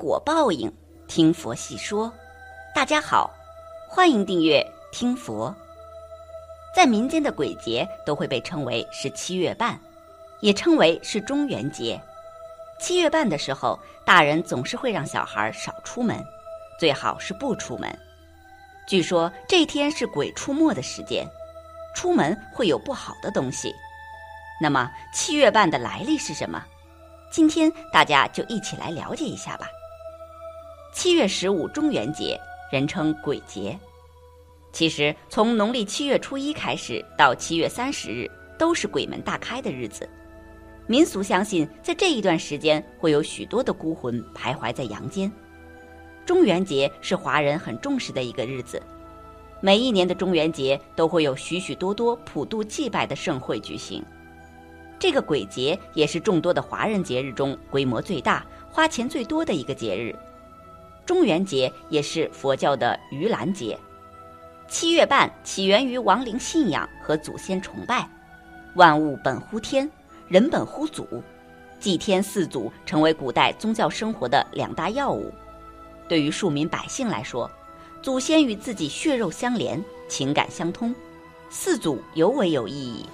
果报应，听佛细说。大家好，欢迎订阅听佛。在民间的鬼节都会被称为是七月半，也称为是中元节。七月半的时候，大人总是会让小孩少出门，最好是不出门。据说这天是鬼出没的时间，出门会有不好的东西。那么七月半的来历是什么？今天大家就一起来了解一下吧。七月十五中元节，人称鬼节。其实从农历七月初一开始到七月三十日，都是鬼门大开的日子。民俗相信，在这一段时间会有许多的孤魂徘徊在阳间。中元节是华人很重视的一个日子，每一年的中元节都会有许许多多普渡祭拜的盛会举行。这个鬼节也是众多的华人节日中规模最大、花钱最多的一个节日。中元节也是佛教的盂兰节。七月半起源于亡灵信仰和祖先崇拜。万物本乎天，人本乎祖，祭天祀祖成为古代宗教生活的两大要务。对于庶民百姓来说，祖先与自己血肉相连，情感相通，祀祖尤为有意义。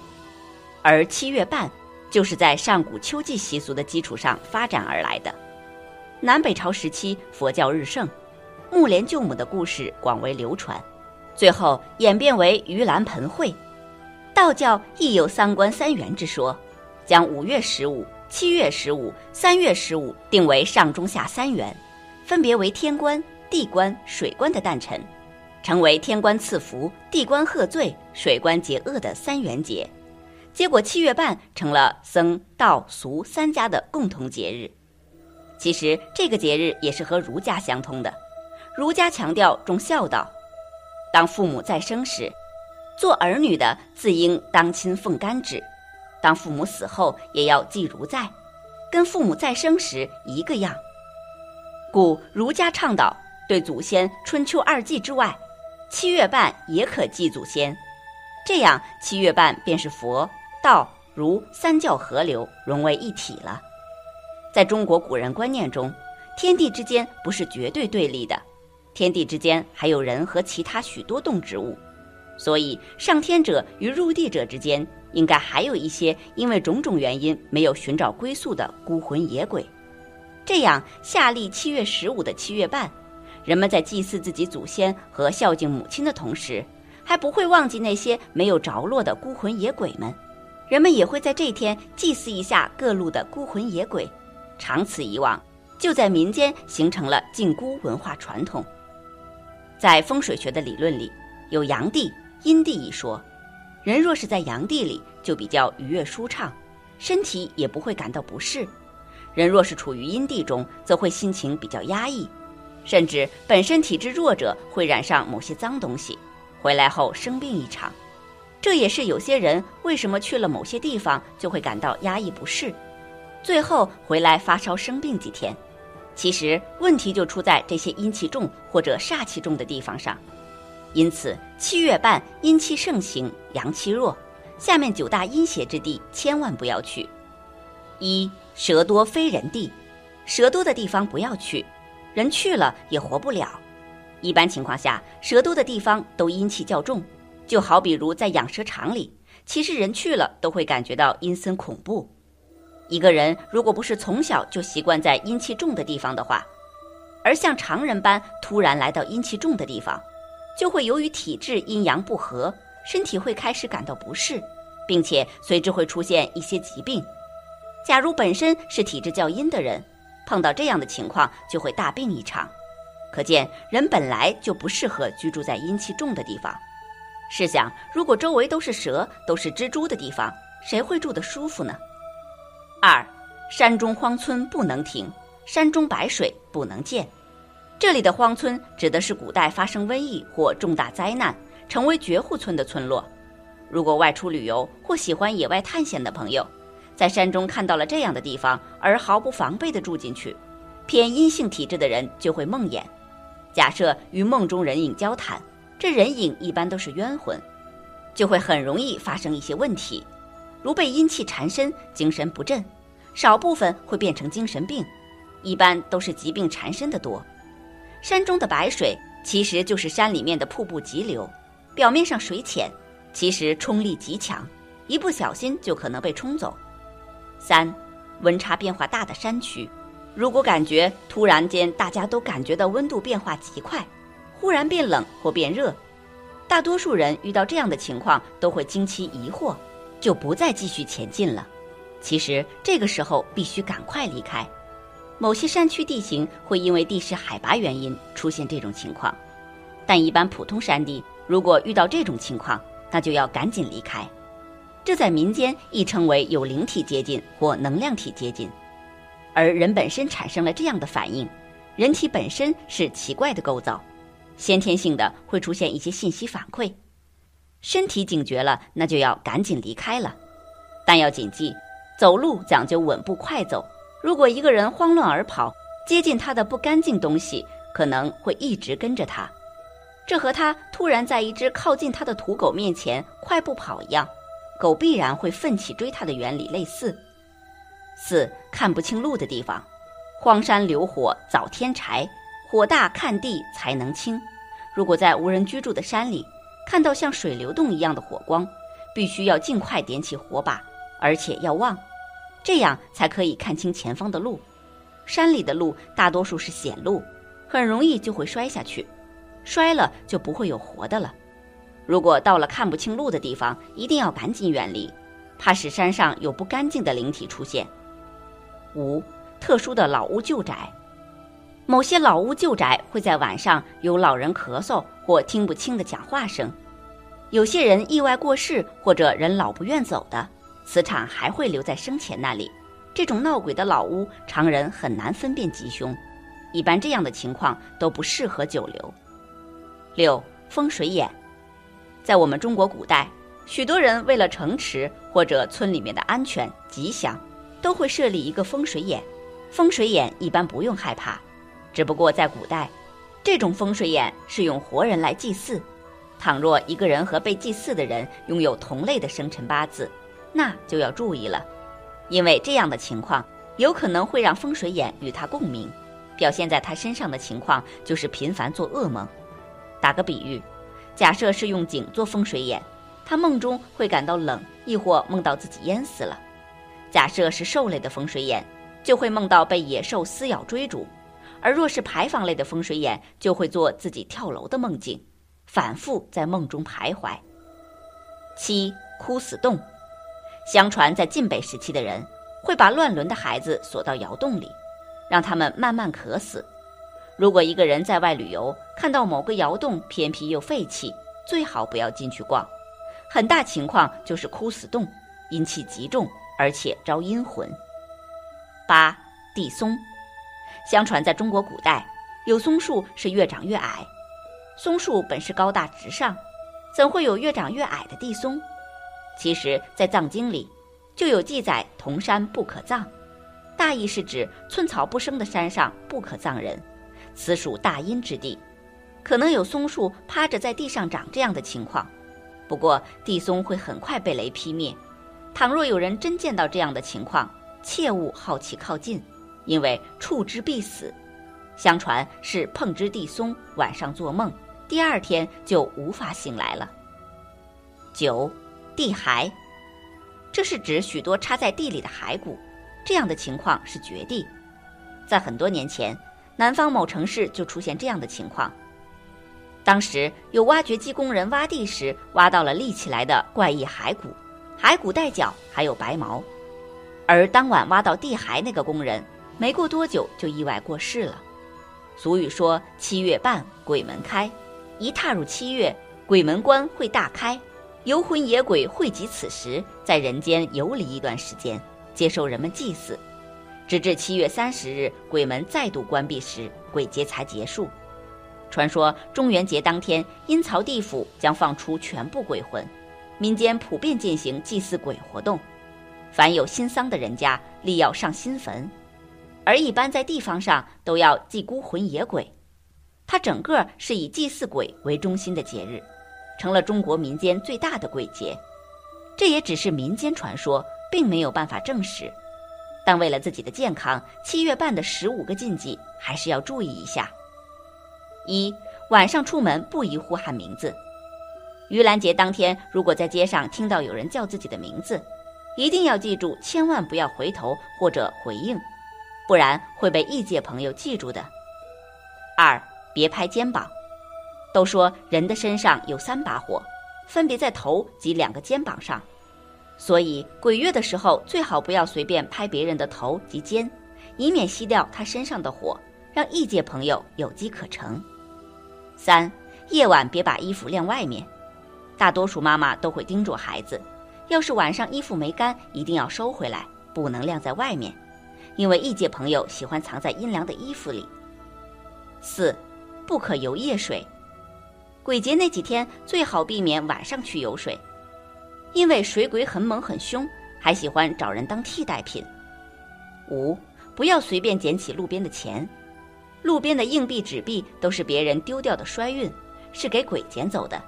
而七月半，就是在上古秋季习俗的基础上发展而来的。南北朝时期，佛教日盛，木莲救母的故事广为流传，最后演变为盂兰盆会。道教亦有三官三元之说，将五月十五、七月十五、三月十五定为上中下三元，分别为天官、地官、水官的诞辰，成为天官赐福、地官贺罪、水官解厄的三元节。结果七月半成了僧道俗三家的共同节日。其实这个节日也是和儒家相通的。儒家强调重孝道，当父母在生时，做儿女的自应当亲奉干旨；当父母死后，也要祭如在，跟父母在生时一个样。故儒家倡导对祖先春秋二祭之外，七月半也可祭祖先，这样七月半便是佛。道儒三教合流，融为一体了。在中国古人观念中，天地之间不是绝对对立的，天地之间还有人和其他许多动植物，所以上天者与入地者之间，应该还有一些因为种种原因没有寻找归宿的孤魂野鬼。这样，夏历七月十五的七月半，人们在祭祀自己祖先和孝敬母亲的同时，还不会忘记那些没有着落的孤魂野鬼们。人们也会在这天祭祀一下各路的孤魂野鬼，长此以往，就在民间形成了禁孤文化传统。在风水学的理论里，有阳地、阴地一说。人若是在阳地里，就比较愉悦舒畅，身体也不会感到不适；人若是处于阴地中，则会心情比较压抑，甚至本身体质弱者会染上某些脏东西，回来后生病一场。这也是有些人为什么去了某些地方就会感到压抑不适，最后回来发烧生病几天。其实问题就出在这些阴气重或者煞气重的地方上。因此七月半阴气盛行，阳气弱，下面九大阴邪之地千万不要去。一蛇多非人地，蛇多的地方不要去，人去了也活不了。一般情况下，蛇多的地方都阴气较重。就好比如在养蛇场里，其实人去了都会感觉到阴森恐怖。一个人如果不是从小就习惯在阴气重的地方的话，而像常人般突然来到阴气重的地方，就会由于体质阴阳不和，身体会开始感到不适，并且随之会出现一些疾病。假如本身是体质较阴的人，碰到这样的情况就会大病一场。可见人本来就不适合居住在阴气重的地方。试想，如果周围都是蛇、都是蜘蛛的地方，谁会住得舒服呢？二，山中荒村不能停，山中白水不能见。这里的荒村指的是古代发生瘟疫或重大灾难，成为绝户村的村落。如果外出旅游或喜欢野外探险的朋友，在山中看到了这样的地方，而毫不防备地住进去，偏阴性体质的人就会梦魇。假设与梦中人影交谈。这人影一般都是冤魂，就会很容易发生一些问题，如被阴气缠身、精神不振，少部分会变成精神病，一般都是疾病缠身的多。山中的白水其实就是山里面的瀑布急流，表面上水浅，其实冲力极强，一不小心就可能被冲走。三，温差变化大的山区，如果感觉突然间大家都感觉到温度变化极快，忽然变冷或变热，大多数人遇到这样的情况都会惊奇疑惑，就不再继续前进了。其实这个时候必须赶快离开。某些山区地形会因为地势海拔原因出现这种情况，但一般普通山地如果遇到这种情况，那就要赶紧离开。这在民间亦称为有灵体接近或能量体接近。而人本身产生了这样的反应，人体本身是奇怪的构造，先天性的会出现一些信息反馈，身体警觉了，那就要赶紧离开了。但要谨记，走路讲究稳步快走。如果一个人慌乱而跑，接近他的不干净东西可能会一直跟着他，这和他突然在一只靠近他的土狗面前快步跑一样，狗必然会奋起追他的原理类似。四看不清路的地方，荒山流火早添柴，火大看地才能清。如果在无人居住的山里看到像水流动一样的火光，必须要尽快点起火把，而且要旺。这样才可以看清前方的路，山里的路大多数是险路，很容易就会摔下去，摔了就不会有活的了。如果到了看不清路的地方，一定要赶紧远离，怕使山上有不干净的灵体出现。五、特殊的老屋旧宅，某些老屋旧宅会在晚上有老人咳嗽或听不清的讲话声，有些人意外过世或者人老不愿走的。磁场还会留在生前那里，这种闹鬼的老屋，常人很难分辨吉凶，一般这样的情况都不适合久留。六风水眼，在我们中国古代，许多人为了城池或者村里面的安全吉祥，都会设立一个风水眼。风水眼一般不用害怕，只不过在古代，这种风水眼是用活人来祭祀，倘若一个人和被祭祀的人拥有同类的生辰八字。那就要注意了，因为这样的情况有可能会让风水眼与他共鸣，表现在他身上的情况就是频繁做噩梦。打个比喻，假设是用井做风水眼，他梦中会感到冷，亦或梦到自己淹死了；假设是兽类的风水眼，就会梦到被野兽撕咬追逐；而若是牌坊类的风水眼，就会做自己跳楼的梦境，反复在梦中徘徊。七枯死洞。相传，在晋北时期的人会把乱伦的孩子锁到窑洞里，让他们慢慢渴死。如果一个人在外旅游，看到某个窑洞偏僻又废弃，最好不要进去逛。很大情况就是枯死洞，阴气极重，而且招阴魂。八地松，相传在中国古代，有松树是越长越矮。松树本是高大直上，怎会有越长越矮的地松？其实，在藏经里就有记载：“铜山不可葬”，大意是指寸草不生的山上不可葬人，此属大阴之地，可能有松树趴着在地上长这样的情况。不过，地松会很快被雷劈灭。倘若有人真见到这样的情况，切勿好奇靠近，因为触之必死。相传是碰之地松，晚上做梦，第二天就无法醒来了。九。地骸，这是指许多插在地里的骸骨，这样的情况是绝地。在很多年前，南方某城市就出现这样的情况。当时有挖掘机工人挖地时，挖到了立起来的怪异骸骨，骸骨带角，还有白毛。而当晚挖到地骸那个工人，没过多久就意外过世了。俗语说：“七月半，鬼门开。”一踏入七月，鬼门关会大开。游魂野鬼汇集此时，在人间游离一段时间，接受人们祭祀，直至七月三十日鬼门再度关闭时，鬼节才结束。传说中元节当天，阴曹地府将放出全部鬼魂，民间普遍进行祭祀鬼活动。凡有新丧的人家，立要上新坟，而一般在地方上都要祭孤魂野鬼。它整个是以祭祀鬼为中心的节日。成了中国民间最大的鬼节，这也只是民间传说，并没有办法证实。但为了自己的健康，七月半的十五个禁忌还是要注意一下。一、晚上出门不宜呼喊名字。盂兰节当天，如果在街上听到有人叫自己的名字，一定要记住，千万不要回头或者回应，不然会被异界朋友记住的。二、别拍肩膀。都说人的身上有三把火，分别在头及两个肩膀上，所以鬼月的时候最好不要随便拍别人的头及肩，以免熄掉他身上的火，让异界朋友有机可乘。三、夜晚别把衣服晾外面。大多数妈妈都会叮嘱孩子，要是晚上衣服没干，一定要收回来，不能晾在外面，因为异界朋友喜欢藏在阴凉的衣服里。四、不可游夜水。鬼节那几天最好避免晚上去游水，因为水鬼很猛很凶，还喜欢找人当替代品。五、不要随便捡起路边的钱，路边的硬币纸币都是别人丢掉的衰运，是给鬼捡走的。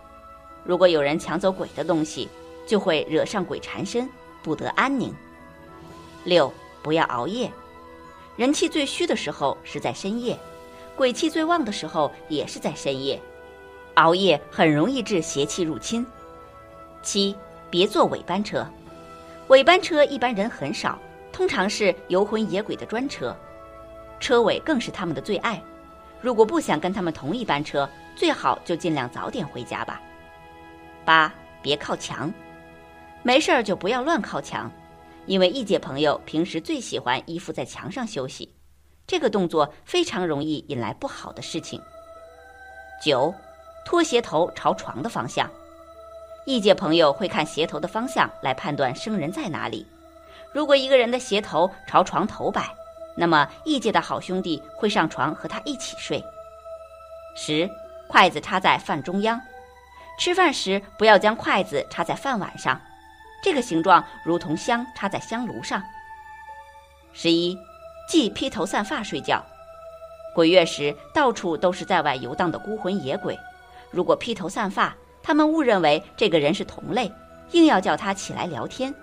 如果有人抢走鬼的东西，就会惹上鬼缠身，不得安宁。六，不要熬夜。人气最虚的时候是在深夜，鬼气最旺的时候也是在深夜。熬夜很容易致邪气入侵。七，别坐尾班车。尾班车一般人很少，通常是游魂野鬼的专车，车尾更是他们的最爱。如果不想跟他们同一班车，最好就尽量早点回家吧。八，别靠墙，没事儿就不要乱靠墙，因为异界朋友平时最喜欢依附在墙上休息，这个动作非常容易引来不好的事情。九，拖鞋头朝床的方向，异界朋友会看鞋头的方向来判断生人在哪里。如果一个人的鞋头朝床头摆，那么异界的好兄弟会上床和他一起睡。十，筷子插在饭中央。吃饭时不要将筷子插在饭碗上，这个形状如同香插在香炉上。十一，忌披头散发睡觉。鬼月时到处都是在外游荡的孤魂野鬼，如果披头散发，他们误认为这个人是同类，硬要叫他起来聊天。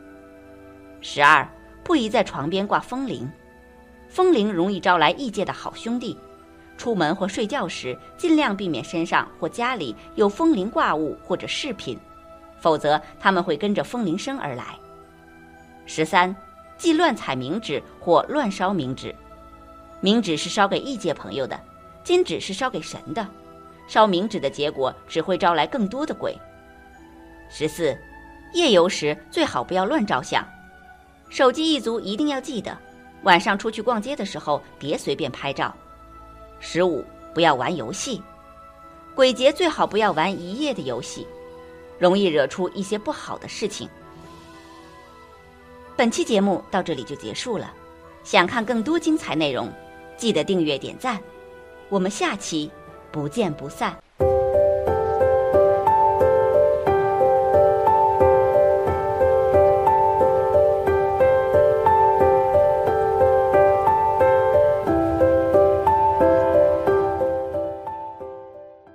十二，不宜在床边挂风铃，风铃容易招来异界的好兄弟。出门或睡觉时，尽量避免身上或家里有风铃挂物或者饰品，否则他们会跟着风铃声而来。十三，忌乱踩冥纸或乱烧冥纸。冥纸是烧给异界朋友的，金纸是烧给神的。烧冥纸的结果只会招来更多的鬼。十四，夜游时最好不要乱照相，手机一族一定要记得，晚上出去逛街的时候别随便拍照。十五，不要玩游戏，鬼节最好不要玩一夜的游戏，容易惹出一些不好的事情。本期节目到这里就结束了，想看更多精彩内容，记得订阅点赞，我们下期不见不散。